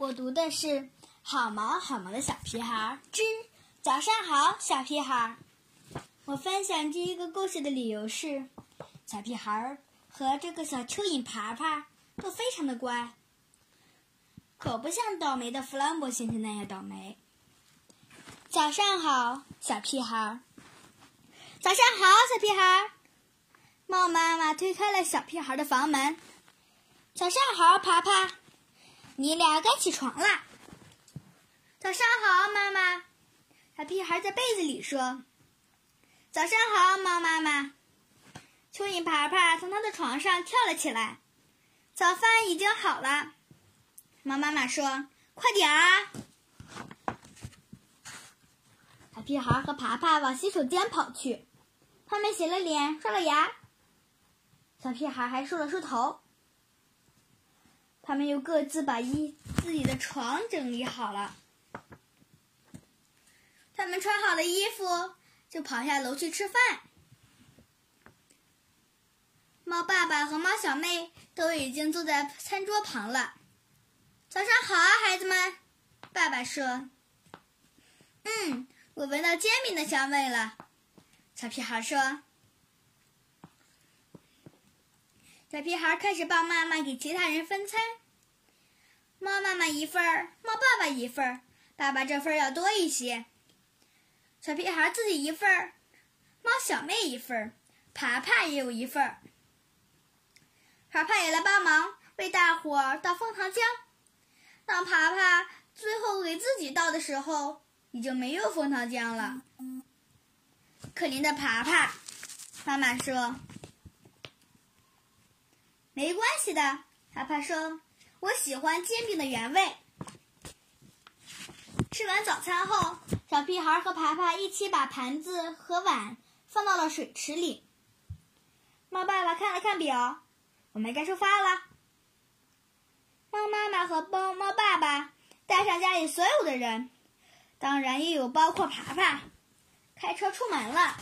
我读的是《好毛好毛的小屁孩之早上好，小屁孩》。我分享这一个故事的理由是，小屁孩和这个小蚯蚓爬爬都非常的乖，可不像倒霉的弗兰博先生那样倒霉。早上好，小屁孩。早上好，小屁孩。猫妈妈推开了小屁孩的房门。早上好，爬爬。你俩该起床啦！早上好，妈妈。小屁孩在被子里说：“早上好，猫妈妈。”蚯蚓爬爬从他的床上跳了起来。早饭已经好了，猫妈妈说：“快点啊！”小屁孩和爬爬往洗手间跑去，他们洗了脸，刷了牙。小屁孩还梳了梳头。他们又各自把衣自己的床整理好了。他们穿好了衣服，就跑下楼去吃饭。猫爸爸和猫小妹都已经坐在餐桌旁了。早上好啊，孩子们！爸爸说：“嗯，我闻到煎饼的香味了。”小屁孩说：“小屁孩开始帮妈妈给其他人分餐。”猫妈妈一份儿，猫爸爸一份儿，爸爸这份儿要多一些。小屁孩自己一份儿，猫小妹一份儿，爬爬也有一份儿。爬爬也来帮忙，为大伙儿倒枫糖浆。当爬爬最后给自己倒的时候，已经没有枫糖浆了。可怜的爬爬，妈妈说：“没关系的。”爬爬说。我喜欢煎饼的原味。吃完早餐后，小屁孩和爬爬一起把盘子和碗放到了水池里。猫爸爸看了看表，我们该出发了。猫妈妈和猫猫爸爸带上家里所有的人，当然也有包括爬爬，开车出门了。